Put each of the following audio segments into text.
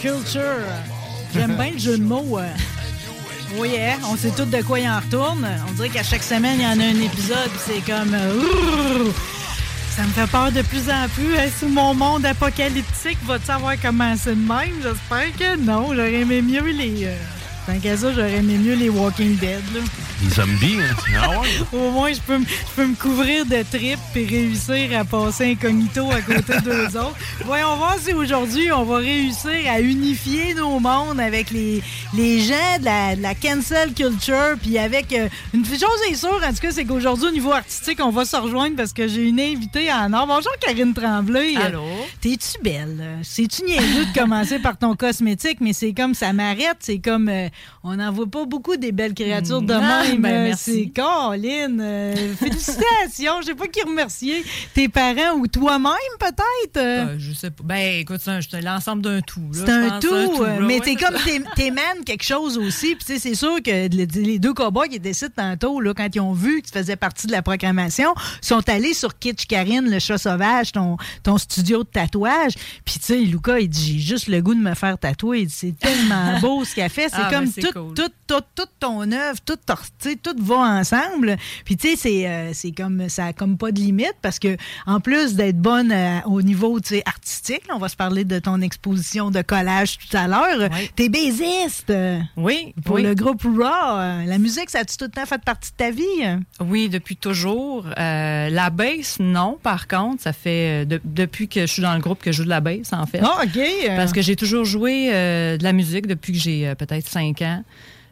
Culture. J'aime bien le jeu de mots. euh. Oui, hein, on sait tous de quoi il en retourne. On dirait qu'à chaque semaine, il y en a un épisode, c'est comme... euh, ça me fait peur de plus en plus. Hein, si mon monde apocalyptique va savoir comment c'est de même? J'espère que non. J'aurais aimé mieux les... euh, Tant qu'à ça, j'aurais aimé mieux les Walking Dead. Là. Les zombies, hein? Ah ouais? Au moins, je peux, me- je peux me couvrir de tripes et réussir à passer incognito à côté d'eux autres. Voyons voir si aujourd'hui, on va réussir à unifier nos mondes avec les, les gens de la, de la cancel culture. Puis avec euh, une chose est sûre, en tout cas, c'est qu'aujourd'hui, au niveau artistique, on va se rejoindre parce que j'ai une invitée en or. Bonjour, Karine Tremblay. Allô? T'es-tu belle? C'est-tu niaiseux de commencer par ton cosmétique, mais c'est comme ça m'arrête. C'est comme euh, on n'en voit pas beaucoup des belles créatures de Ah, même. ben, euh, merci. C'est Caroline. euh, félicitations. Je sais pas qui remercier. Tes parents ou toi-même, peut-être? euh? Je sais pas. Ben, écoute, c'est un- l'ensemble d'un tout. C'est un tout, que c'est euh, là, mais ouais. t'es comme t'é- t'émanes quelque chose aussi. Puis c'est sûr que les, deux cowboys qui étaient ici tantôt, là, quand ils ont vu que tu faisais partie de la programmation, sont allés sur Kitsch Karine, le chat sauvage, ton, ton studio de tatouage. Puis tu sais, Lucas, il dit, j'ai juste le goût de me faire tatouer. C'est tellement beau ce qu'elle fait. C'est Ah, comme ben, tout, cool. tout, tout, toute ton œuvre, tout, tout va ensemble. Puis tu sais, c'est euh, c'est comme ça a comme pas de limite parce que en plus d'être bonne euh, au niveau artistique, là, on va se parler de ton exposition de collage tout à l'heure. Oui. T'es bassiste euh, Oui, pour oui. le groupe Raw. La musique, ça a-tu tout le temps fait partie de ta vie? Oui, depuis toujours. La basse, non, par contre. Ça fait de- depuis que je suis dans le groupe que je joue de la basse, en fait. Ah, OK. euh, Parce que j'ai toujours joué de la musique depuis que j'ai peut-être cinq ans.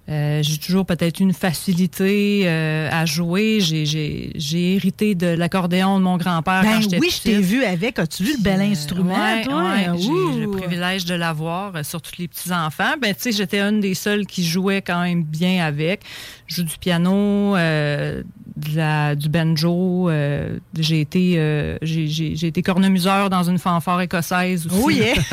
Euh, j'ai toujours peut-être une facilité euh, à jouer. J'ai- hérité de l'accordéon de mon grand-père ben quand j'étais oui, je t'ai petite. vu avec. As-tu vu le bel Euh, instrument, ouais, toi? ouais, j'ai le privilège de l'avoir, surtout les petits-enfants. Ben, tu sais, j'étais une des seules qui jouait quand même bien avec. Je joue du piano, euh, de la- du banjo. euh, j'ai été, euh, j'ai- j'ai j'ai été cornemuseur dans une fanfare écossaise aussi. Oh yeah!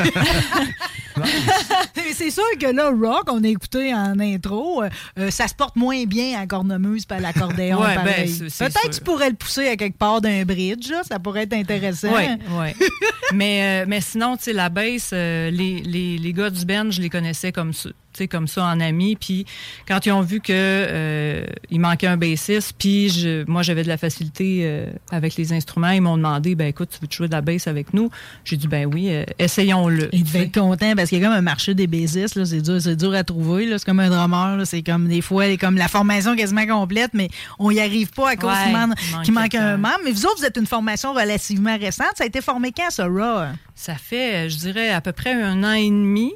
Mais c'est sûr que là, rock, on a écouté en intro, euh, ça se porte moins bien à cornemuse pas à l'accordéon. Ouais, ben, pareil. c'est- c'est Peut-être que tu pourrais le pousser à quelque part d'un bridge, là, ça pourrait être intéressant. Oui, oui. mais, mais sinon, tu sais, la bass, euh, les, les, les gars du band, je les connaissais comme ça. Tu comme ça en amis puis quand ils ont vu que euh, il manquait un bassiste puis je, moi j'avais de la facilité euh, avec les instruments ils m'ont demandé ben écoute tu veux jouer de la bass avec nous? J'ai dit ben oui euh, essayons-le Il devait être content parce qu'il y a comme un marché des bassistes là, c'est dur, c'est dur à trouver. là. C'est comme un drummer. là. C'est comme des fois, comme la formation quasiment complète, mais on n'y arrive pas à cause Ouais, qu'il man- il manque qu'il manque quelqu'un. un membre. Mais vous autres, vous êtes une formation relativement récente. Ça a été formé quand, ça, Raw? Ça fait, je dirais, à peu près un an et demi.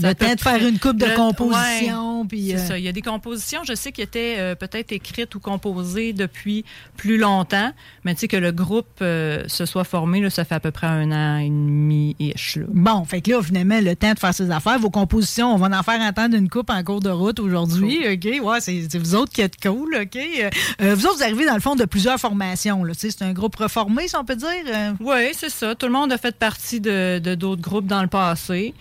Le à peu temps de faire une coupe de Le- composition. ouais, puis, c'est euh, ça. Il y a des compositions, je sais, qui étaient euh, peut-être écrites ou composées depuis plus longtemps, mais tu sais que le groupe euh, se soit formé, là, ça fait à peu près un an et demi-ish. Bon, fait que là, finalement, le temps de faire ses affaires, vos compositions, on va en faire entendre une coupe en cours de route aujourd'hui, OK? Ouais, c'est c'est vous autres qui êtes cool, OK? Vous autres, vous arrivez dans le fond de plusieurs formations, là. Tu sais, c'est un groupe reformé, si on peut dire. Oui, c'est ça. Tout le monde a fait partie de de d'autres groupes dans le passé,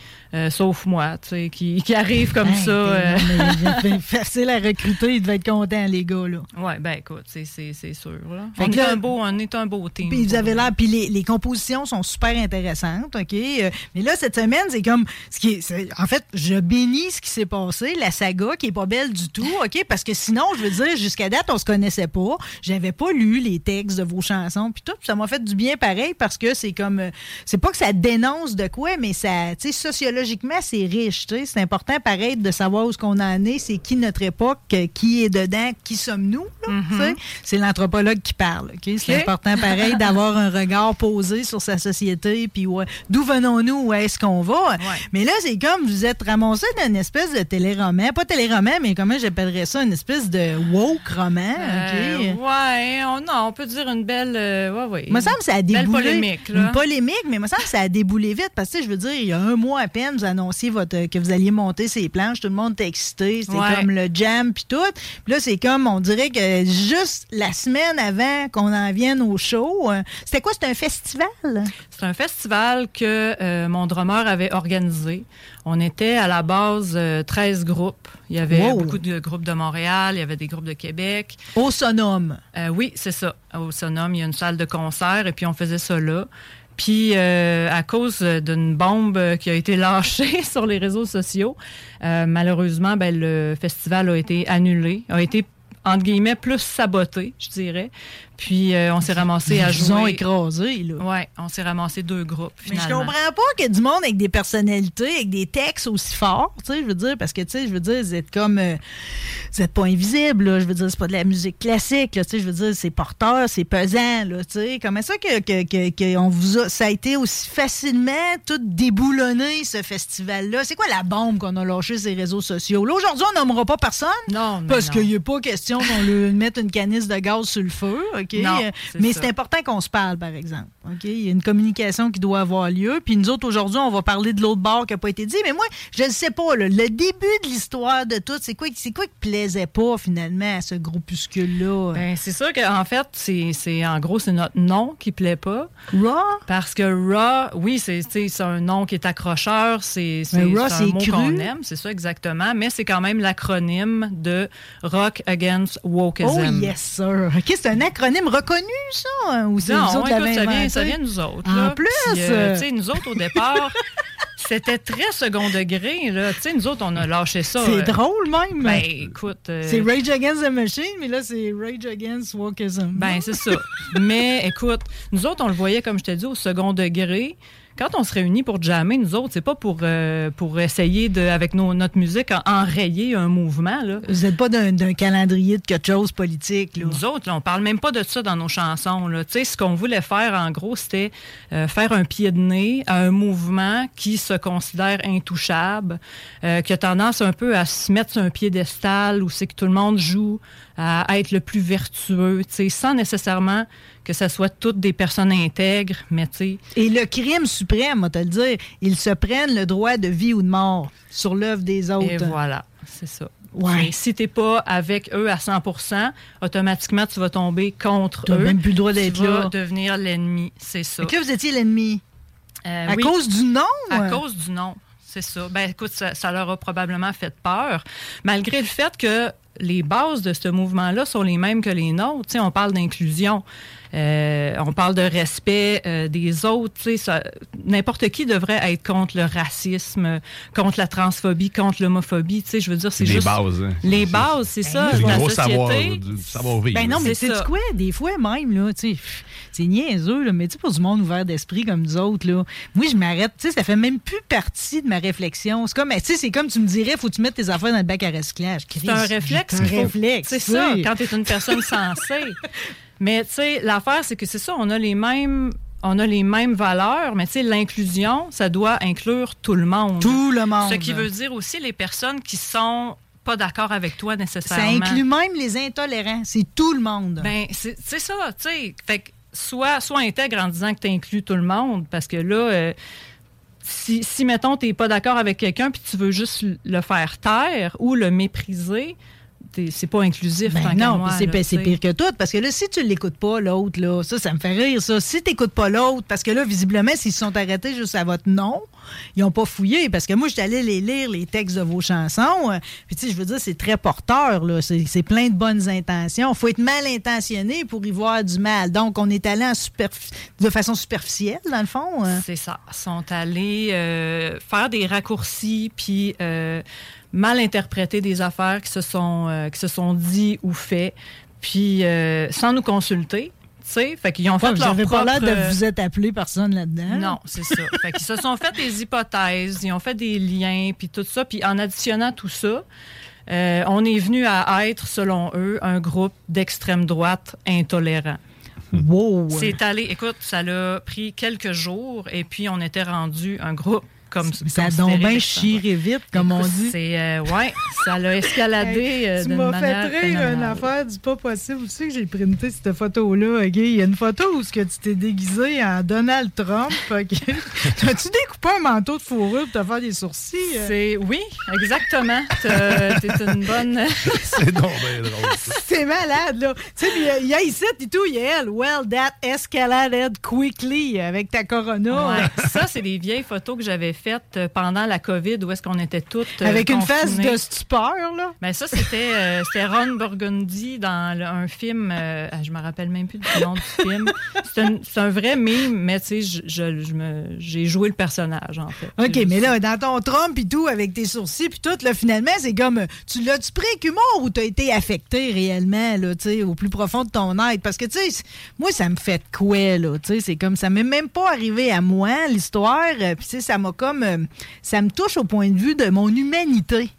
sauf moi, tu sais, qui, qui arrive comme Hey, ça. euh. il est facile à recruter, ils devaient être contents, les gars, là. Ouais, ben écoute, c'est sûr. Là. Fait On, est là- un beau, on est un beau team. Puis vous avez l'air, puis les, les compositions sont super intéressantes, OK? Euh, mais là, cette semaine, c'est comme, ce qui est, en fait, je bénis ce qui s'est passé, la saga qui est pas belle du tout, OK? Parce que sinon, je veux dire, jusqu'à date, on se connaissait pas. J'avais pas lu les textes de vos chansons, puis tout, puis ça m'a fait du bien pareil parce que c'est comme, euh, c'est pas que ça dénonce de quoi, mais ça, tu sais, sociologiquement, c'est riche, tu sais. C'est important, pareil, de savoir où ce qu'on en est, c'est qui notre époque, qui est dedans, qui sommes-nous, sais. C'est l'anthropologue qui parle? C'est important, pareil, d'avoir un regard posé sur sa société, puis ouais, d'où venons-nous, où est-ce qu'on va? Mais là, c'est comme vous êtes ramassé dans une espèce de téléroman, pas téléroman, mais comment j'appellerais ça, une espèce de woke roman, Euh, OK? ouais, on, non, on peut dire une belle. euh, ouais, ouais. Il me semble que ça a Belle déboulé. polémique, là. Une polémique, mais il me semble que ça a déboulé vite. Parce que, je veux dire, il y a un mois à peine, vous annonciez votre, que vous alliez monter ces planches. Tout le monde était excité. C'était Ouais. comme le jam, puis tout. Puis là, c'est comme, on dirait que juste la semaine avant qu'on en vienne au show, euh, c'était quoi? C'était un festival? C'est un festival que euh, mon drummer avait organisé. On était à la base euh, 13 groupes. Il y avait Wow. beaucoup de groupes de Montréal, il y avait des groupes de Québec. Au Sonome. Euh, oui, c'est ça. Au Sonome, il y a une salle de concert et puis on faisait ça là. Puis, euh, à cause d'une bombe euh, qui a été lâchée sur les réseaux sociaux, euh, malheureusement, ben, le festival a été annulé, a été, entre guillemets, plus saboté, je dirais. Puis, euh, on s'est ramassé à Ils vous ont jouer. écrasé, là. Ouais, on s'est ramassé deux groupes, Mais je finalement. comprends pas qu'il y ait du monde avec des personnalités, avec des textes aussi forts, tu sais, je veux dire, parce que, tu sais, je veux dire, vous êtes comme, euh, vous êtes pas invisible, là, je veux dire, c'est pas de la musique classique, là, tu sais, je veux dire, c'est porteur, c'est pesant, là, tu sais, comment ça que, que, que, que on vous a, ça a été aussi facilement tout déboulonné, ce festival-là? C'est quoi la bombe qu'on a lâchée sur les réseaux sociaux? Là, aujourd'hui, on nommera pas personne, Non, parce qu'il n'y a pas question qu'on lui mette une canisse de gaz sur le feu, OK? Non, Euh, Mais c'est important qu'on se parle, par exemple. OK? Il y a une communication qui doit avoir lieu. Puis nous autres, aujourd'hui, on va parler de l'autre bord qui n'a pas été dit. Mais moi, je ne sais pas. là, le début de l'histoire de tout, c'est quoi, c'est quoi qui plaisait pas, finalement, à ce groupuscule-là? Ben, c'est sûr qu'en fait, c'est, en gros, c'est notre nom qui plaît pas. Raw? Parce que Raw, oui, c'est, un nom qui est accrocheur, c'est, Raw, c'est un mot qu'on aime, c'est ça exactement, mais c'est quand même l'acronyme de Rock Against Wokeism. Oh, yes, sir. OK, c'est un acronyme reconnu, ça? Ou c'est autres écoute, ça vient, ça vient de nous autres. En là. plus! Puis, euh, nous autres, au départ, c'était très second degré. Là. Nous autres, on a lâché ça. C'est euh, drôle, même. Ben, écoute. euh, c'est Rage Against the Machine, mais là, c'est Rage Against Wokeism. Ben, c'est ça. Mais écoute, nous autres, on le voyait, comme je te dis, au second degré. Quand on se réunit pour jammer, nous autres, c'est pas pour, euh, pour essayer, de, avec nos, notre musique, en- enrayer un mouvement. Là. Vous n'êtes pas d'un calendrier de quelque chose politique, là. Nous autres, là, on parle même pas de ça dans nos chansons. Là. Ce qu'on voulait faire, en gros, c'était euh, faire un pied de nez à un mouvement qui se considère intouchable, euh, qui a tendance un peu à se mettre sur un piédestal où c'est que tout le monde joue à être le plus vertueux, tu sais, sans nécessairement que ce soit toutes des personnes intègres, mais tu sais, Et le crime suprême, on va te le dire, ils se prennent le droit de vie ou de mort sur l'œuvre des autres. Et voilà, c'est ça. Ouais. Et si t'es pas avec eux à 100 automatiquement, tu vas tomber contre eux. même plus le droit d'être Tu vas là. devenir l'ennemi, c'est ça. Que là, vous étiez l'ennemi? Euh, À oui, cause du nom? À euh? cause du nom, c'est ça. Ben écoute, ça, ça leur a probablement fait peur, malgré le fait que les bases de ce mouvement-là sont les mêmes que les nôtres. Tu sais, on parle d'inclusion. Euh, on parle de respect euh, des autres. tu sais, ça- N'importe qui devrait être contre le racisme, contre la transphobie, contre l'homophobie. Tu sais, Je veux dire, c'est Les juste... bases. hein. Les C'est- bases, c'est ça, C'est de du la gros société. savoir, du savoir-vivre. Ben non, mais C'est c'est ça. quoi? Des fois, même, là, tu sais, c'est niaiseux, là, mais tu sais, pour du monde ouvert d'esprit comme nous autres, là, moi, je m'arrête, tu sais, ça fait même plus partie de ma réflexion. C'est comme, tu sais, c'est comme tu me dirais, faut que tu mettes tes affaires dans le bac à recyclage. C'est un réflexe. C'est un réflexe. C'est ça, quand tu es une personne sensée. Mais tu sais, l'affaire, c'est que c'est ça, on a les mêmes. On a les mêmes valeurs, mais tu sais, l'inclusion, ça doit inclure tout le monde. Tout le monde. Ce qui veut dire aussi les personnes qui sont pas d'accord avec toi Ça nécessairement. inclut même les intolérants. C'est tout le monde. Ben, c'est c'est ça, tu sais. Fait que soit, soit intègre en disant que tu inclus tout le monde, parce que là, euh, si, si, mettons, tu n'es pas d'accord avec quelqu'un puis tu veux juste le faire taire ou le mépriser, c'est pas inclusif. Ben non, puis c'est pire que tout. Parce que là, si tu l'écoutes pas, l'autre, là, ça, ça me fait rire, ça. Si t'écoutes pas l'autre, parce que là, visiblement, s'ils se sont arrêtés juste à votre nom, ils ont pas fouillé. Parce que moi, j'étais allée les lire, les textes de vos chansons. euh, Puis, tu sais, je veux dire, c'est très porteur, là. C'est plein de bonnes intentions. faut être mal intentionné pour y voir du mal. Donc, on est allé en de façon superficielle, dans le fond. euh. C'est ça. Ils sont allés euh, faire des raccourcis puis euh, mal interpréter des affaires qui se sont, euh, qui se sont dit ou fait, puis euh, sans nous consulter. Tu sais, fait qu'ils ont fait Ouais, leur J'avais pas l'air propre, de vous être appelé personne là-dedans. Non, c'est ça. fait qu'ils se sont fait des hypothèses, ils ont fait des liens, puis tout ça. Puis en additionnant tout ça, euh, on est venu à être, selon eux, un groupe d'extrême droite intolérant. Wow! C'est allé, écoute, ça l'a pris quelques jours, et puis on était rendu un groupe comme Ça a considéré donc bien chiré vite, comme on dit. C'est, euh, ouais, ça l'a escaladé euh, tu m'as fait rire une affaire du pas possible. Tu sais que j'ai printé cette photo-là. ok? Il y a une photo où ce que tu t'es déguisé en Donald Trump. ok? T'as-tu découpé un manteau de fourrure pour te faire des sourcils? euh? C'est, oui, exactement. T'es une bonne... C'est donc bien drôle. ça. C'est malade, là. Tu sais, euh, il y a ici et tout, il y a elle. Well, that escaladed quickly avec ta corona. Ouais, ça, c'est des vieilles photos que j'avais faites euh, pendant la COVID où est-ce qu'on était toutes. euh, Avec une face de stupeur, là. Ben ça, c'était euh, Ron Burgundy dans le- un film. euh, ah, je me rappelle même plus du nom du film. C'est un, un vrai mime, mais tu sais, je- je- j'ai joué le personnage, en fait. OK, mais là, dans ton Trump et tout, avec tes sourcils puis tout, là, finalement, c'est comme, tu l'as-tu pris avec humour ou t'as été affecté réellement, là, tu sais, au plus profond de ton être? Parce que, tu sais, moi, ça me fait de quoi, là, tu sais, c'est comme, ça m'est même pas arrivé à moi, l'histoire, euh, puis tu sais, ça m'a comme, euh, ça me touche au point de vue de mon humanité.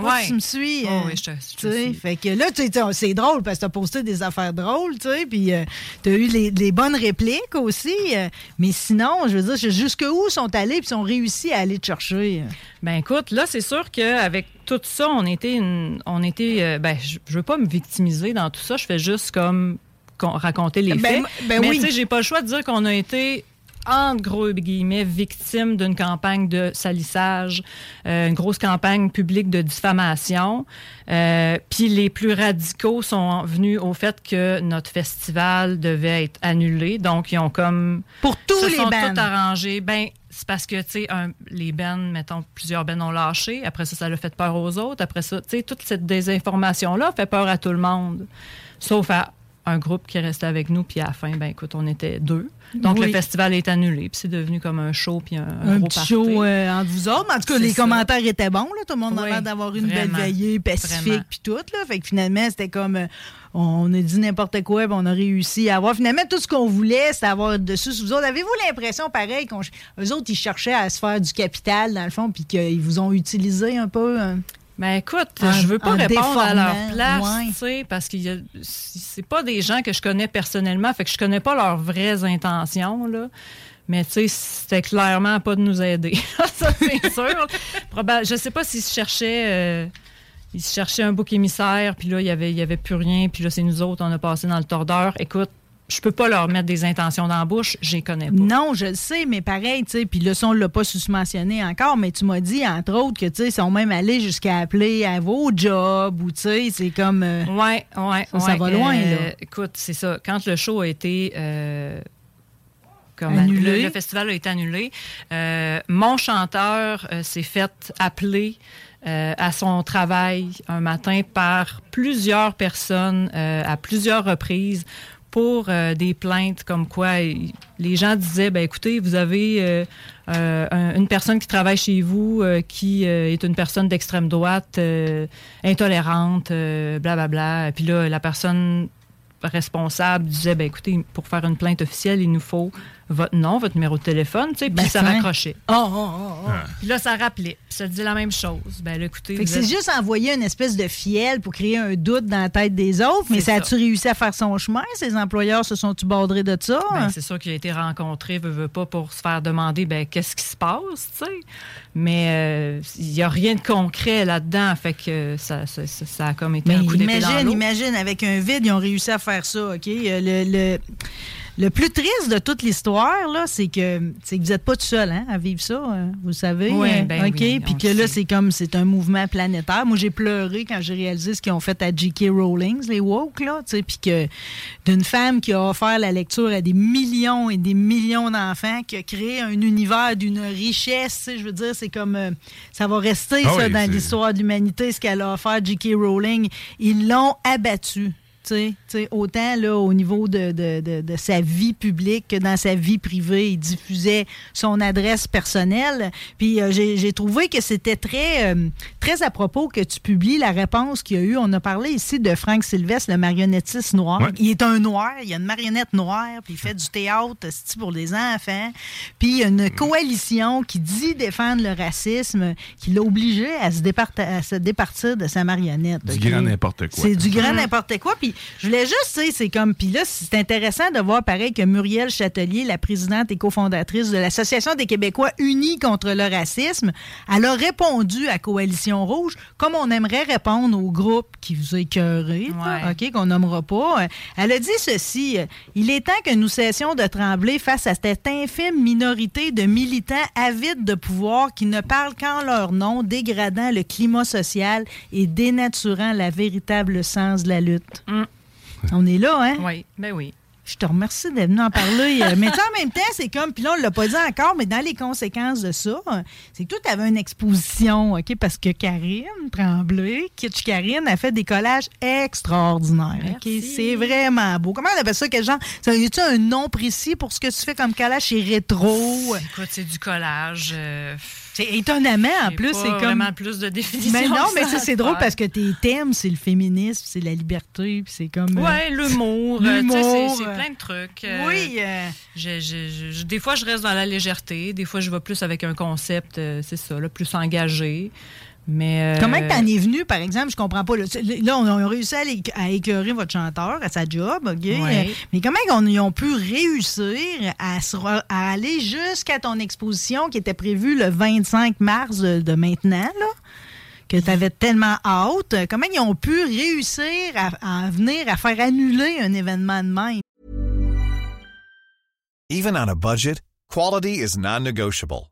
Ouais. tu me suis. Oh, euh, oui, je te- je te tu sais, suis. Fait que là, tu sais, c'est drôle parce que t'as posté des affaires drôles, tu sais, puis euh, t'as eu les, les bonnes répliques aussi. euh, mais sinon, je veux dire, jusqu'où sont allés puis sont réussi à aller te chercher? Ben écoute, là, c'est sûr qu'avec tout ça, on était, une- on était, ben, je, je veux pas me victimiser dans tout ça. Je fais juste comme con- raconter les Ben, faits. ben Mais oui. tu sais, j'ai pas le choix de dire qu'on a été entre gros guillemets, victime d'une campagne de salissage, euh, une grosse campagne publique de diffamation. Euh, Puis les plus radicaux sont venus au fait que notre festival devait être annulé. Donc, ils ont comme Pour tous se les sont tout arrangés. Ben, c'est parce que, tu sais, les bands, mettons, plusieurs bands ont lâché. Après ça, ça a fait peur aux autres. Après ça, tu sais, toute cette désinformation-là fait peur à tout le monde. Sauf à un groupe qui est resté avec nous. Puis à la fin, ben écoute, on était deux. Donc, Oui. le festival est annulé. Puis c'est devenu comme un show, puis un, un Un gros petit party. show euh, entre vous autres. En tout cas, C'est les ça. commentaires étaient bons. Là. Tout le monde a Oui, l'air d'avoir une belle veillée pacifique puis tout. Là. Fait que finalement, c'était comme... euh, on a dit n'importe quoi, puis on a réussi à avoir... Finalement, tout ce qu'on voulait, c'était avoir dessus vous autres. Avez-vous l'impression, pareil, qu'eux autres, ils cherchaient à se faire du capital, dans le fond, puis qu'ils vous ont utilisé un peu... hein? Ben écoute, je veux pas répondre à leur place, ouais. tu sais, parce que c'est pas des gens que je connais personnellement, fait que je connais pas leurs vraies intentions, là. Mais tu sais, c'était clairement pas de nous aider. Ça, c'est sûr. Proba- je sais pas s'ils se cherchaient... euh, ils se cherchaient un bouc émissaire, puis là, il y avait, il y avait plus rien, puis là, c'est nous autres, on a passé dans le tordeur. Écoute, je peux pas leur mettre des intentions dans la bouche, je les connais pas. Non, je le sais, mais pareil, tu sais, puis là, ça, on l'a pas susmentionné encore, mais tu m'as dit, entre autres, que, tu sais, ils sont même allés jusqu'à appeler à vos jobs, ou, tu sais, c'est comme... euh, Ouais, ouais, Ça, va loin, Euh, là. Écoute, c'est ça. Quand le show a été euh, comme Annulé. Le, le festival a été annulé, euh, mon chanteur s'est fait appeler euh, à son travail un matin par plusieurs personnes euh, à plusieurs reprises pour euh, des plaintes comme quoi les gens disaient, ben écoutez, vous avez euh, euh, un- une personne qui travaille chez vous qui est une personne d'extrême droite, intolérante, blablabla. Puis là, la personne responsable disait, ben écoutez, pour faire une plainte officielle, il nous faut votre nom, votre numéro de téléphone, tu sais, puis Ben, ça fin. raccrochait. Oh, oh, oh, oh. Puis là, ça rappelait. Ça dit la même chose. Ben là, écoutez, Fait que vous c'est êtes- juste envoyer une espèce de fiel pour créer un doute dans la tête des autres, mais ça a-tu réussi à faire son chemin? Ces employeurs se sont-tu bordrés de ça? Ben, c'est sûr qu'il a été rencontré, veut, veut pas, pour se faire demander ben, qu'est-ce qui se passe, tu sais. Mais euh, il n'y a rien de concret là-dedans, fait que ça, ça, ça- ça a comme été Mais un coup d'épée imagine, imagine, avec un vide, ils ont réussi à faire ça, OK? Euh, Le, le, le plus triste de toute l'histoire, là, c'est que, c'est que vous n'êtes pas tout seul hein, à vivre ça, hein, vous le savez. Oui, hein? ben OK? oui, Puis on que le là, c'est comme, c'est un mouvement planétaire. Moi, j'ai pleuré quand j'ai réalisé ce qu'ils ont fait à J.K. Rowling, les woke, là, tu sais, puis que d'une femme qui a offert la lecture à des millions et des millions d'enfants, qui a créé un univers d'une richesse, je veux dire, c'est comme, euh, ça va rester, Ah ça, oui, dans l'histoire de l'humanité, ce qu'elle a offert J.K. Rowling. Ils l'ont abattu. Tu sais, tu sais, autant là, au niveau de, de- de- de sa vie publique que dans sa vie privée, il diffusait son adresse personnelle. Puis euh, j'ai j'ai trouvé que c'était très, euh, très à propos que tu publies la réponse qu'il y a eu. On a parlé ici de Frank Sylvestre, le marionnettiste noir. Ouais. Il est un noir, il y a une marionnette noire, puis il fait du théâtre pour les enfants. Puis il y a une coalition qui dit défendre le racisme, qui l'a obligé à se, départ- à se départir de sa marionnette. Du grand n'importe quoi. C'est du grand n'importe quoi. Puis je voulais juste, tu sais, c'est comme. Puis là, c'est intéressant de voir pareil que Muriel Châtelier, la présidente et cofondatrice de l'Association des Québécois unis contre le racisme, elle a répondu à Coalition Rouge comme on aimerait répondre au groupe qui vous a écœuré, là, Ouais. OK, qu'on nommera pas. Elle a dit ceci Il est temps que nous cessions de trembler face à cette infime minorité de militants avides de pouvoir qui ne parlent qu'en leur nom, dégradant le climat social et dénaturant la véritable sens de la lutte. Mm. On est là, hein? Oui, ben oui. Je te remercie d'être venu en parler. Mais tu sais, en même temps, c'est comme, puis là, on l'a pas dit encore, mais dans les conséquences de ça, c'est que toi, tu avais une exposition, OK? Parce que Karine Tremblay, Kitsch Karine, a fait des collages extraordinaires. OK? C'est vraiment beau. Comment on appelle ça? Quel genre? Ça, y a-tu un nom précis pour ce que tu fais comme collage? C'est rétro? Écoute, c'est du collage. euh, C'est étonnamment, en plus, c'est comme. vraiment plus de définition. Mais non, mais ça c'est drôle parce que tes thèmes, c'est le féminisme, c'est la liberté, puis c'est comme. euh, Ouais, l'humour. L'humour, c'est- euh, plein de trucs. euh, Oui. euh, je- je- je- des fois, je reste dans la légèreté. Des fois, je vais plus avec un concept, c'est ça, là, plus engagé. Mais. euh, Comment t'en es venu, par exemple? Je comprends pas. Là, Là, on a réussi à, l'é- à écœurer votre chanteur à sa job, OK? Ouais. Mais comment on- ils ont pu réussir à, se à aller jusqu'à ton exposition qui était prévue le 25 mars de, de maintenant, là? Que tu avais tellement hâte. Comment ils ont pu réussir à, à venir à faire annuler un événement de même? Even on a budget, quality is non-negotiable.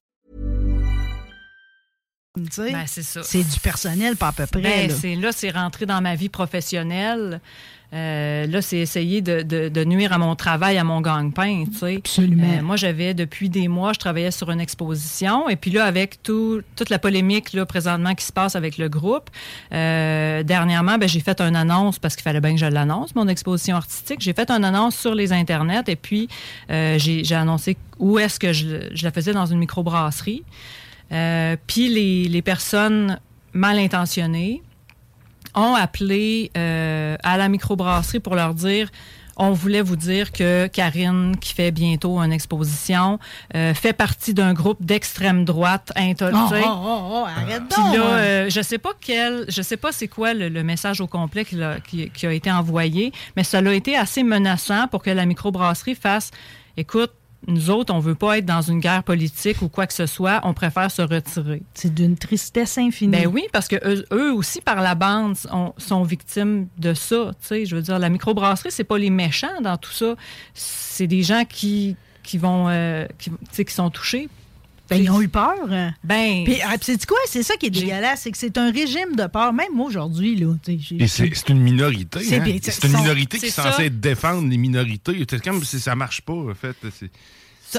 Ben, c'est du personnel, pas à peu près. Ben, là. c'est rentré dans ma vie professionnelle. Euh, là, c'est essayer de, de- de nuire à mon travail, à mon gang-pain. Absolument. Euh, moi, j'avais, depuis des mois, je travaillais sur une exposition. Et puis là, avec tout, toute la polémique, là, présentement, qui se passe avec le groupe, euh, dernièrement, ben, j'ai fait une annonce, parce qu'il fallait bien que je l'annonce, mon exposition artistique. J'ai fait une annonce sur les internets et puis j'ai j'ai annoncé où est-ce que je, je la faisais dans une microbrasserie. Euh, puis les, les personnes mal intentionnées ont appelé euh, à la microbrasserie pour leur dire on voulait vous dire que Karine, qui fait bientôt une exposition, euh, fait partie d'un groupe d'extrême droite Oh, intoléré. oh, oh, oh, arrête Puis donc. là, euh, je sais pas quel, je sais pas c'est quoi le, le message au complet qui, qui- qui a été envoyé, mais ça a été assez menaçant pour que la microbrasserie fasse, écoute, nous autres, on veut pas être dans une guerre politique ou quoi que ce soit, on préfère se retirer. C'est d'une tristesse infinie. Ben oui, parce que eux, eux aussi, par la bande, sont, sont victimes de ça. Je veux dire, la microbrasserie, c'est pas les méchants dans tout ça. C'est des gens qui, qui vont, euh, qui sont touchés. Ben, ils ont eu peur. hein. Ben, Puis, ah, c'est quoi? C'est ça qui est dégueulasse, c'est que c'est un régime de peur, même moi aujourd'hui, là. c'est une minorité. C'est hein. une sont- minorité qui est censée défendre les minorités. C'est comme si ça marche pas, en fait.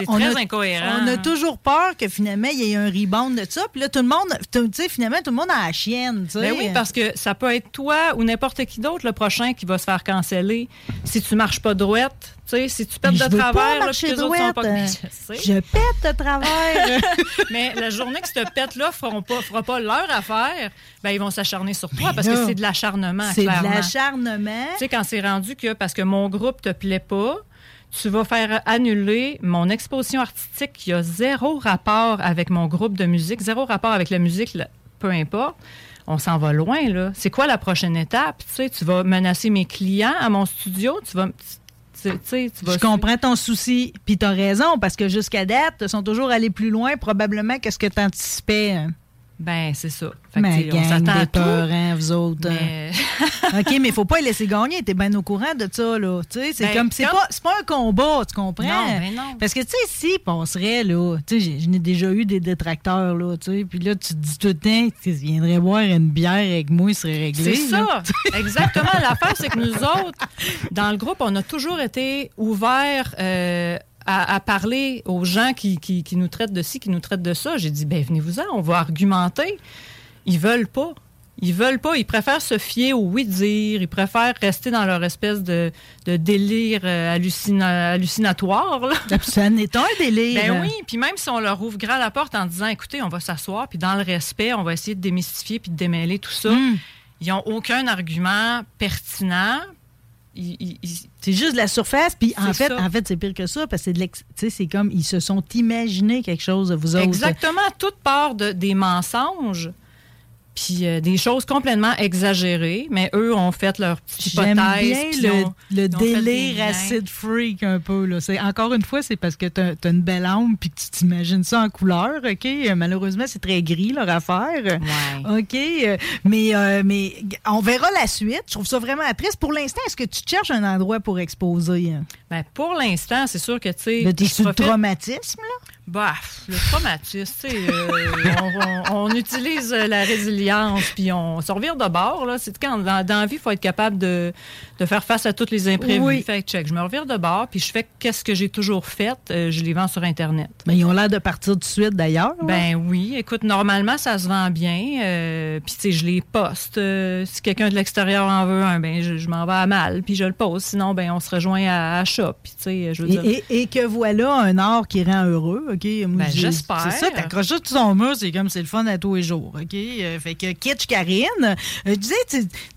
C'est- très a- incohérent. On a toujours peur que finalement, il y ait un rebound de ça. Puis là, tout le monde, tu sais, finalement, tout le monde a la chienne. tu sais. Ben oui, parce que ça peut être toi ou n'importe qui d'autre le prochain qui va se faire canceller si tu marches pas droite. Tu sais, si tu pètes je de pas travers, là, les autres sont pas. euh, je pète de travers. Mais la journée que cette pète-là feront pas, fera pas leur affaire, ben ils vont s'acharner sur toi parce là, que c'est de l'acharnement, c'est de l'acharnement. Tu sais, quand c'est rendu que parce que mon groupe te plaît pas, tu vas faire annuler mon exposition artistique qui a zéro rapport avec mon groupe de musique, zéro rapport avec la musique, peu importe. On s'en va loin, là. C'est quoi la prochaine étape? Tu tu vas menacer mes clients à mon studio, tu vas... Tu sais, tu vas Je comprends ton souci, puis t'as raison, parce que jusqu'à date, ils sont toujours allés plus loin, probablement, que ce que t'anticipais. Ben, c'est ça. Fait que, Mais sais, on s'attend à tout. hein, vous autres. hein. Mais... OK, mais il faut pas les laisser gagner. T'es bien au courant de ça, là. Tu sais, c'est Ben, comme... C'est comme- pas, pas un combat, tu comprends? Non, ben non. Parce que, tu sais, si on serait, là... Tu sais, j'ai- je n'ai déjà eu des détracteurs, là, tu sais. Puis là, tu te dis tout le temps, tu viendrais boire une bière avec moi, il serait réglé. C'est ça. Exactement. L'affaire, c'est que nous autres, dans le groupe, on a toujours été ouverts euh, à, à parler aux gens qui, qui- qui nous traitent de ci, qui nous traitent de ça. J'ai dit, ben venez-vous-en, on va argumenter. Ils veulent pas. Ils veulent pas. Ils préfèrent se fier au oui-dire. Ils préfèrent rester dans leur espèce de, de délire euh, hallucina- hallucinatoire. là. Ça n'est un délire. Ben oui, puis même si on leur ouvre grand la porte en disant, écoutez, on va s'asseoir, puis dans le respect, on va essayer de démystifier puis de démêler tout ça, Hmm. ils n'ont aucun argument pertinent. C'est juste de la surface, puis en fait, ça. en fait, c'est pire que ça, parce que c'est comme ils se sont imaginés quelque chose de vous autres. exactement, toute part de, des mensonges, puis euh, des choses complètement exagérées, mais eux ont fait leur petite J'aime bien le, ont- délire acid freak un peu. Là. C'est, encore une fois, c'est parce que tu as, une belle âme puis que tu t'imagines ça en couleur. OK? Euh, Malheureusement, c'est très gris leur affaire. Ouais. OK? euh, Mais, euh, mais on verra la suite. Je trouve ça vraiment triste. Pour l'instant, est-ce que tu cherches un endroit pour exposer? hein? Ben, pour l'instant, c'est sûr que, tu sais... Le traumatisme, là? Bah, le traumatisme, tu sais, euh, on, on- on utilise euh, la résilience, puis on se revire de bord. Là. C'est quand dans, dans la vie, il faut être capable de, de faire face à tous les imprévus. Oui. Fait que check, je me revire de bord, puis je fais qu'est-ce que j'ai toujours fait, euh, je les vends sur Internet. Mais ils ont l'air de partir tout de suite, d'ailleurs. Ben oui, écoute, normalement, ça se vend bien. euh, puis, tu sais, je les poste. Si quelqu'un de l'extérieur en veut un, ben je, je m'en vais à mal, puis je le pose. Sinon, ben on se rejoint à, à Shop. Puis, tu sais, je veux Et, dire... et- et que voilà un art qui rend heureux, OK? Ben, j'espère. C'est ça, t'accroches sur ton mur, c'est comme c'est le fun à tous les jours, OK? Euh, fait que Kitsch Karine, euh, je disais,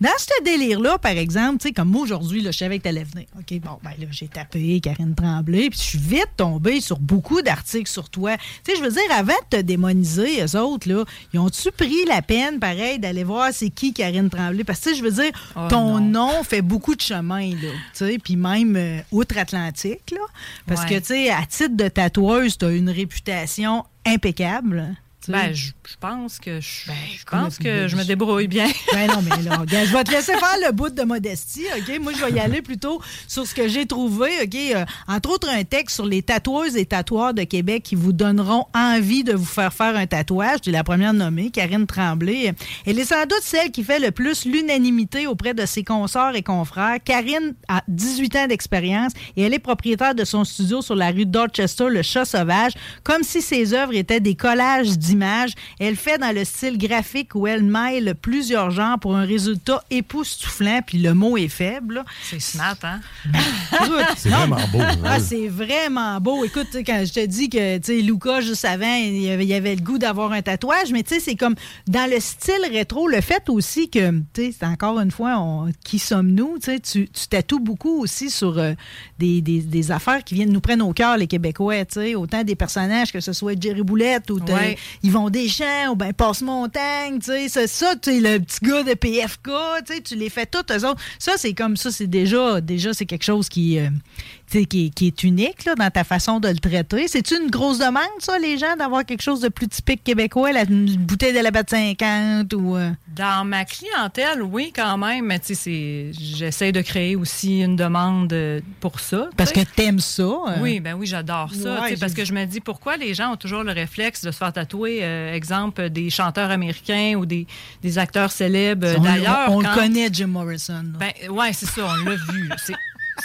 dans ce délire-là, par exemple, tu sais, comme moi aujourd'hui, je savais que t'allais venir. OK, bon, ben là, j'ai tapé Karine Tremblay, puis je suis vite tombée sur beaucoup d'articles sur toi. Tu sais, je veux dire, avant de te démoniser, eux autres, là, ils ont-tu pris la peine, pareil, d'aller voir c'est qui Karine Tremblay? Parce que, je veux dire, Oh, ton non. nom fait beaucoup de chemin, là, tu sais, puis même euh, outre-Atlantique, là. Parce Ouais. que, tu sais, à titre de tatoueuse, tu as une réputation impeccable. Ben, je, je pense que je, je pense que je me débrouille bien. Ben non, mais là, je vais te laisser faire le bout de modestie, OK? Moi, je vais y aller plutôt sur ce que j'ai trouvé, OK? Euh, entre autres, un texte sur les tatoueuses et tatoueurs de Québec qui vous donneront envie de vous faire faire un tatouage. C'est la première nommée, Karine Tremblay. Elle est sans doute celle qui fait le plus l'unanimité auprès de ses consorts et confrères. Karine a 18 ans d'expérience et elle est propriétaire de son studio sur la rue Dorchester, le Chat Sauvage, comme si ses œuvres étaient des collages d'images d'images. Elle fait dans le style graphique où elle mêle plusieurs genres pour un résultat époustouflant, puis le mot est faible. C'est smart, hein? C'est vraiment beau. Ah, hein. c'est vraiment beau. Écoute, quand je te dis que, tu sais, Luca, juste avant, il avait, il avait le goût d'avoir un tatouage, mais tu sais, c'est comme dans le style rétro, le fait aussi que, tu sais, c'est encore une fois, on- qui sommes-nous? Tu sais, tu tu tatoues beaucoup aussi sur euh, des, des- des affaires qui viennent nous prendre au cœur, les Québécois, tu sais, autant des personnages que ce soit Jerry Boulette ou t'as- Ouais. Yvon Deschamps ou ben Passe-Montagne, tu sais, c'est ça, tu sais, le petit gars de PFK, tu sais, tu les fais toutes, eux autres. Ça, c'est comme ça, c'est déjà, déjà, c'est quelque chose qui, euh, qui, qui est unique là, dans ta façon de le traiter. C'est-tu une grosse demande, ça, les gens, d'avoir quelque chose de plus typique québécois, la une bouteille de la batte 50 ou... euh, Dans ma clientèle, oui, quand même, mais tu sais, c'est- j'essaie de créer aussi une demande euh, pour ça. Parce tu que t'aimes ça. euh. Oui, ben oui, j'adore ça. Ouais, parce que je me dis pourquoi les gens ont toujours le réflexe de se faire tatouer, euh, exemple, des chanteurs américains ou des, des acteurs célèbres euh, d'ailleurs. On, on quand- le connaît, Jim Morrison. Ben, ouais, c'est ça, on l'a vu. C'est-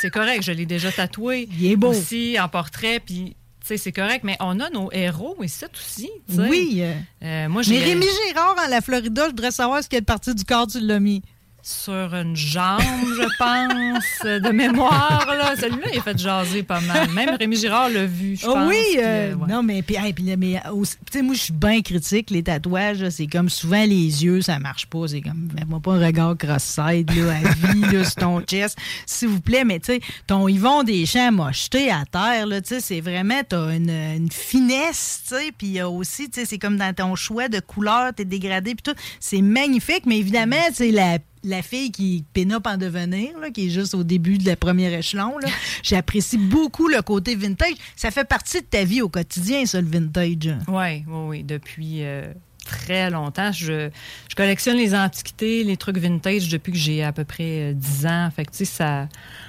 C'est correct, je l'ai déjà tatoué. Il est beau. Aussi, en portrait, puis, tu sais, c'est correct, mais on a nos héros ici aussi, tu sais. oui. euh, Euh, moi, mais Rémi Girard, en la Florida, je voudrais savoir ce quelle partie du corps tu l'as mis. Sur une jambe, je pense, de mémoire, là. Celui-là, il a fait jaser pas mal. Même Rémi Girard l'a vu, je Ah pense. oui, euh, euh, ouais. non, mais, puis, hey, puis, mais aussi- tu sais, moi, je suis bien critique, les tatouages, c'est comme souvent les yeux, ça marche pas. C'est comme, fais-moi pas un regard cross-side, là, à vie, là, sur ton chest, s'il vous plaît. Mais, tu sais, ton Yvon Deschamps m'a jeté à terre, là, tu sais, c'est vraiment, t'as une, une finesse, tu sais, puis a aussi, tu sais, c'est comme dans ton choix de couleur, t'es dégradé, puis tout. C'est magnifique, mais évidemment, tu sais, la la fille qui pénope en devenir, là, qui est juste au début de la première échelon, j'apprécie beaucoup le côté vintage. Ça fait partie de ta vie au quotidien, ça, le vintage. Oui, oui, oui. Depuis euh, très longtemps, je, je collectionne les antiquités, les trucs vintage depuis que j'ai à peu près euh, 10 ans. Fait que, tu sais, ça.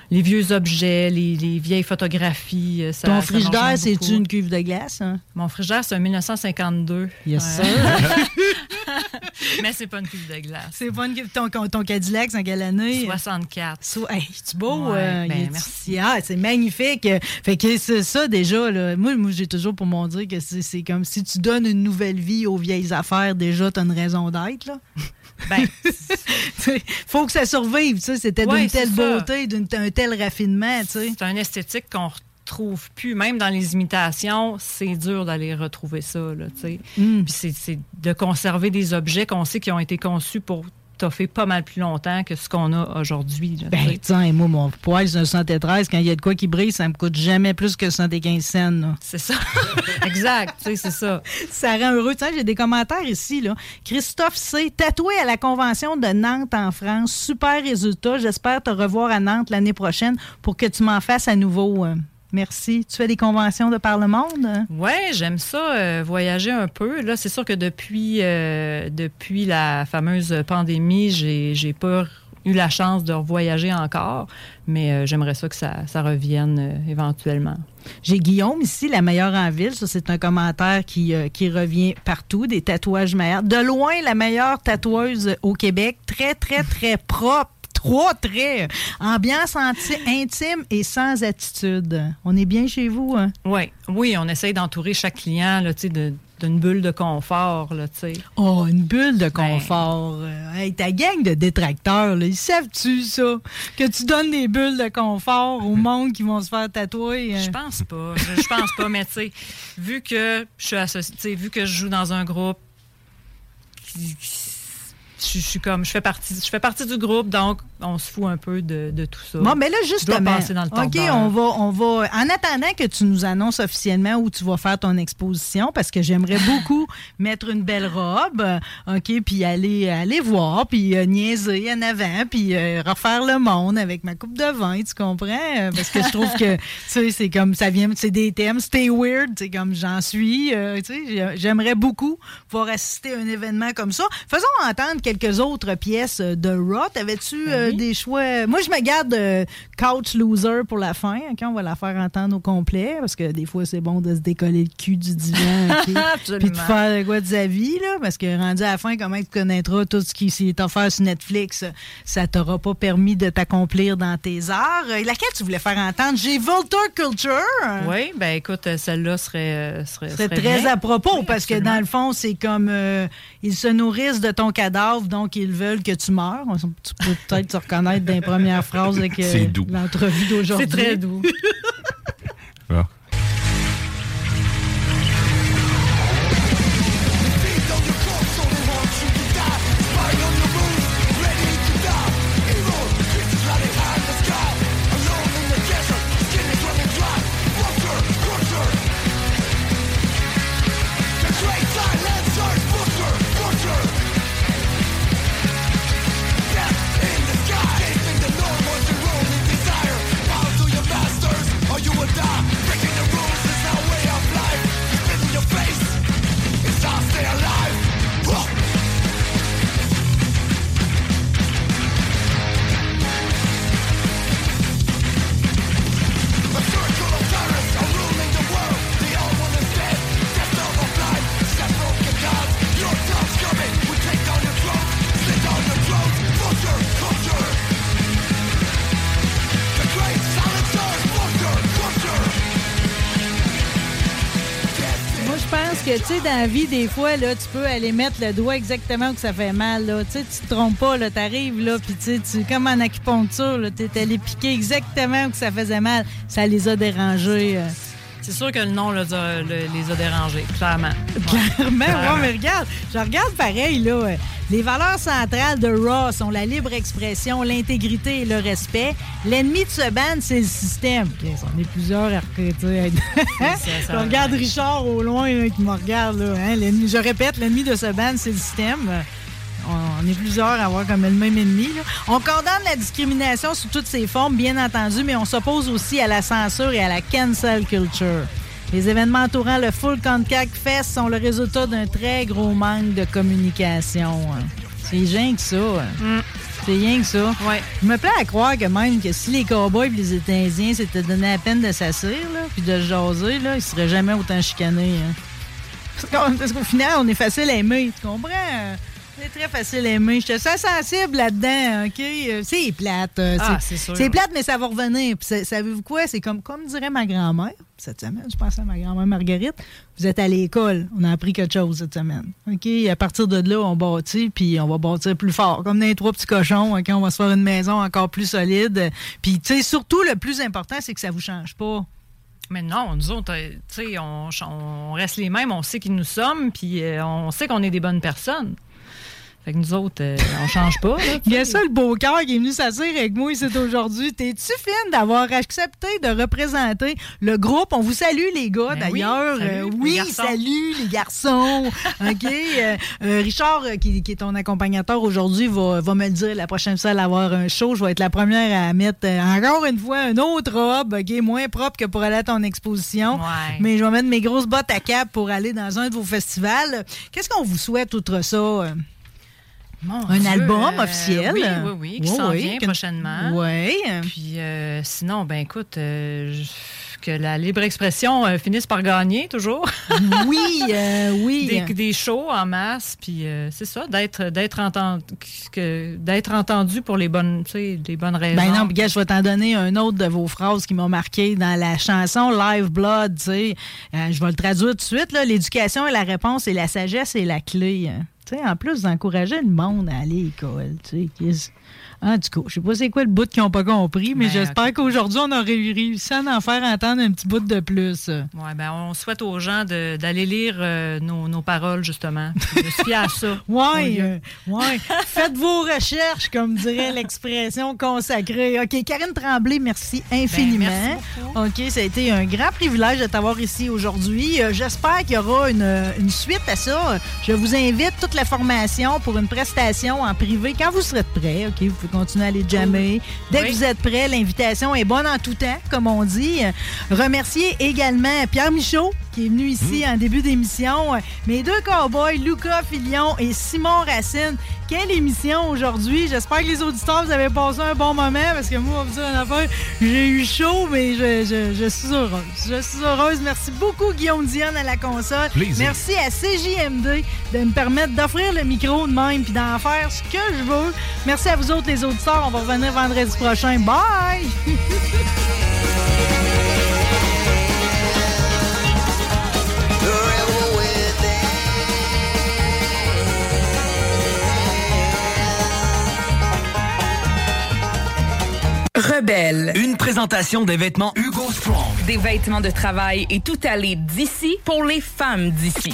Les vieux objets, les, les vieilles photographies. euh, Ça, Ton frigidaire, c'est-tu beaucoup. une cuve de glace? Hein? Mon frigidaire, c'est un 1952. Yes, sir. Mais c'est pas une cuve de glace. C'est pas une cuve. Ton, ton Cadillac, c'est en quelle année? 64. So- hey, c'est beau. Ouais, euh, ben, merci. Ah, c'est magnifique. Fait que c'est ça déjà. Là. Moi, moi j'ai toujours pour mon dire que c'est comme si tu donnes une nouvelle vie aux vieilles affaires, déjà, tu as une raison d'être. là. Ben, faut que ça survive. tu sais, C'était Ouais, d'une telle beauté, d'un un tel raffinement. tu sais. c'est un esthétique qu'on retrouve plus. Même dans les imitations, c'est dur d'aller retrouver ça. Là. Mm. Puis c'est- c'est de conserver des objets qu'on sait qui ont été conçus pour toffer pas mal plus longtemps que ce qu'on a aujourd'hui. Ben, tiens, moi, mon poil, c'est un 73. Quand il y a de quoi qui brille, ça me coûte jamais plus que 75 cents. C'est ça. exact. tu sais, C'est ça. Ça rend heureux. Tiens, j'ai des commentaires ici. Là. Christophe C. Tatoué à la Convention de Nantes en France. Super résultat. J'espère te revoir à Nantes l'année prochaine pour que tu m'en fasses à nouveau. Euh, Merci. Tu fais des conventions de par le monde? Ouais, j'aime ça, euh, voyager un peu. Là, c'est sûr que depuis, euh, depuis la fameuse pandémie, j'ai, j'ai pas eu la chance de voyager encore, mais euh, j'aimerais ça que ça, ça revienne éventuellement. J'ai Guillaume ici, la meilleure en ville. Ça, c'est un commentaire qui, euh, qui revient partout. Des tatouages meilleurs. De loin, la meilleure tatoueuse au Québec. Très, très, très propre. Trois traits. Ambiance intime et sans attitude. On est bien chez vous, hein? Ouais, oui, on essaye d'entourer chaque client là, tu sais, de- d'une bulle de confort. Là, tu sais. Oh, une bulle de confort. Euh, hey, ta gang de détracteurs, là, ils savent-tu ça? Que tu donnes des bulles de confort au monde qui vont se faire tatouer? Je hein? pense pas. Je, je pense pas, mais tu sais, vu que je suis associé, tu sais, vu que je joue dans un groupe, qui- qui- je, je suis comme, je fais partie, je fais partie du groupe, donc on se fout un peu de, de tout ça. Bon, mais là, justement. dans le OK, on va, on va. En attendant que tu nous annonces officiellement où tu vas faire ton exposition, parce que j'aimerais beaucoup mettre une belle robe, euh, OK, puis aller, aller voir, puis euh, niaiser en avant, puis euh, refaire le monde avec ma coupe de vin, tu comprends? Parce que je trouve que, tu sais, c'est comme, ça vient, c'est des thèmes, stay weird, c'est comme j'en suis, euh, tu sais, j'ai- j'aimerais beaucoup pouvoir assister à un événement comme ça. Faisons entendre quelques autres pièces de Raw. T'avais-tu Ben euh, oui. des choix? Moi, je me garde euh, Couch Loser pour la fin. OK? On va la faire entendre au complet parce que des fois, c'est bon de se décoller le cul du divan. OK? Absolument. Puis de faire quoi de sa vie, là, parce que rendu à la fin, comment tu connaîtras tout ce qui s'est offert sur Netflix, ça t'aura pas permis de t'accomplir dans tes arts. Et laquelle tu voulais faire entendre? J'ai Vulture Culture. Oui, ben écoute, celle-là serait, euh, serait, C'est serait très bien. à propos Oui, parce que dans le fond, c'est comme euh, ils se nourrissent de ton cadavre, donc ils veulent que tu meurs. Tu peux peut-être te reconnaître dans les premières phrases avec euh, l'entrevue d'aujourd'hui. C'est très doux. que, tu sais, dans la vie, des fois, là, tu peux aller mettre le doigt exactement où ça fait mal. Là. Tu sais, tu te trompes pas, là, t'arrives, là, puis tu sais, tu- comme en acupuncture, là, t'es allé piquer exactement où ça faisait mal. Ça les a dérangés. euh. C'est sûr que le nom là, les a dérangés, clairement. Clairement, Clairement. ouais, mais regarde, je regarde pareil, là. Les valeurs centrales de Raw sont la libre expression, l'intégrité et le respect. L'ennemi de ce band, c'est le système. On est plusieurs à recruter. je regarde Richard au loin là, qui me regarde. Là, hein, je répète, l'ennemi de ce band, c'est le système. On, on est plusieurs à avoir comme le même ennemi. là. On condamne la discrimination sous toutes ses formes, bien entendu, mais on s'oppose aussi à la censure et à la cancel culture. Les événements entourant le Full Contact Fest sont le résultat d'un très gros manque de communication. hein. C'est rien que ça. hein. C'est rien que ça. Ouais. Je me plais à croire que même que si les cowboys et les États-Indiens s'étaient donné la peine de s'asseoir là, puis de se jaser, là, ils seraient jamais autant chicanés. hein. Parce qu'au final, on est facile à aimer, tu comprends? On est très facile à aimer. Je te sens sensible là-dedans, OK? Euh, C'est plate. euh, Ah, c'est sûr. C'est plate, mais ça va revenir. Savez-vous quoi? C'est comme, comme dirait ma grand-mère, cette semaine, je pensais à ma grand-mère Marguerite, vous êtes à l'école, on a appris quelque chose cette semaine. OK? À partir de là, on bâtit, puis on va bâtir plus fort. Comme dans les trois petits cochons, OK? On va se faire une maison encore plus solide. Puis, tu sais, surtout, le plus important, c'est que ça vous change pas. Mais non, nous autres, euh, tu sais, on, on reste les mêmes, on sait qui nous sommes, puis on sait qu'on est des bonnes personnes. Fait que nous autres, euh, on change pas. là, Il y a ça, le beau cœur qui est venu s'asseoir avec moi ici aujourd'hui. T'es-tu fine d'avoir accepté de représenter le groupe? On vous salue, les gars, Ben oui, d'ailleurs. salut, Euh, oui, salut, les garçons. OK? Euh, Richard, qui, qui est ton accompagnateur aujourd'hui, va, va me le dire la prochaine fois à avoir un show. Je vais être la première à mettre encore une fois une autre robe, OK? Moins propre que pour aller à ton exposition. Ouais. Mais je vais mettre mes grosses bottes à cap pour aller dans un de vos festivals. Qu'est-ce qu'on vous souhaite outre ça? Mon Un Dieu, album euh, officiel? Oui, oui, oui, qui Oui, s'en oui, vient que- prochainement. Oui. Puis euh, sinon, ben écoute, euh, que la libre expression finisse par gagner toujours. Oui, oui. des, des shows en masse, puis c'est ça, d'être d'être entendu, que- d'être entendu pour les bonnes, tu sais, les bonnes raisons. Ben non, puis gars, je vais t'en donner un autre de vos phrases qui m'a marqué dans la chanson Live Blood, tu sais. Je vais le traduire tout de suite, là. L'éducation est la réponse et la sagesse est la clé. hein. Tu sais, en plus d'encourager le monde à aller à l'école, tu sais. En tout cas, je sais pas c'est quoi le bout qu'ils n'ont pas compris, mais Ben, j'espère qu'aujourd'hui, on aurait réussi à en faire entendre un petit bout de plus. Ouais, ben on souhaite aux gens d'aller lire euh, nos, nos paroles, justement. Se fier à ça. Lieu. euh, ouais. Faites vos recherches, comme dirait l'expression consacrée. OK, Karine Tremblay, merci infiniment. Ben, merci OK, ça a été un grand privilège de t'avoir ici aujourd'hui. Euh, J'espère qu'il y aura une, une suite à ça. Je vous invite toute la formation pour une prestation en privé quand vous serez prêts. OK, vous pouvez continuer à aller jammer. Dès Oui. que vous êtes prêts, l'invitation est bonne en tout temps, comme on dit. Remercier également Pierre Michaud qui est venu ici en début d'émission. Mes deux cowboys, Lucas Filion et Simon Racine, quelle émission aujourd'hui? J'espère que les auditeurs, vous avez passé un bon moment parce que moi, on va vous dire une affaire, j'ai eu chaud, mais je, je- je suis heureuse. Je suis heureuse. Merci beaucoup, Guillaume Diane, à la console. Plaisir. Merci à CJMD de me permettre d'offrir le micro de même puis d'en faire ce que je veux. Merci à vous autres, les auditeurs. On va revenir vendredi prochain. Bye! Rebelle. Une présentation des vêtements Hugo Strong. Des vêtements de travail et tout aller d'ici pour les femmes d'ici.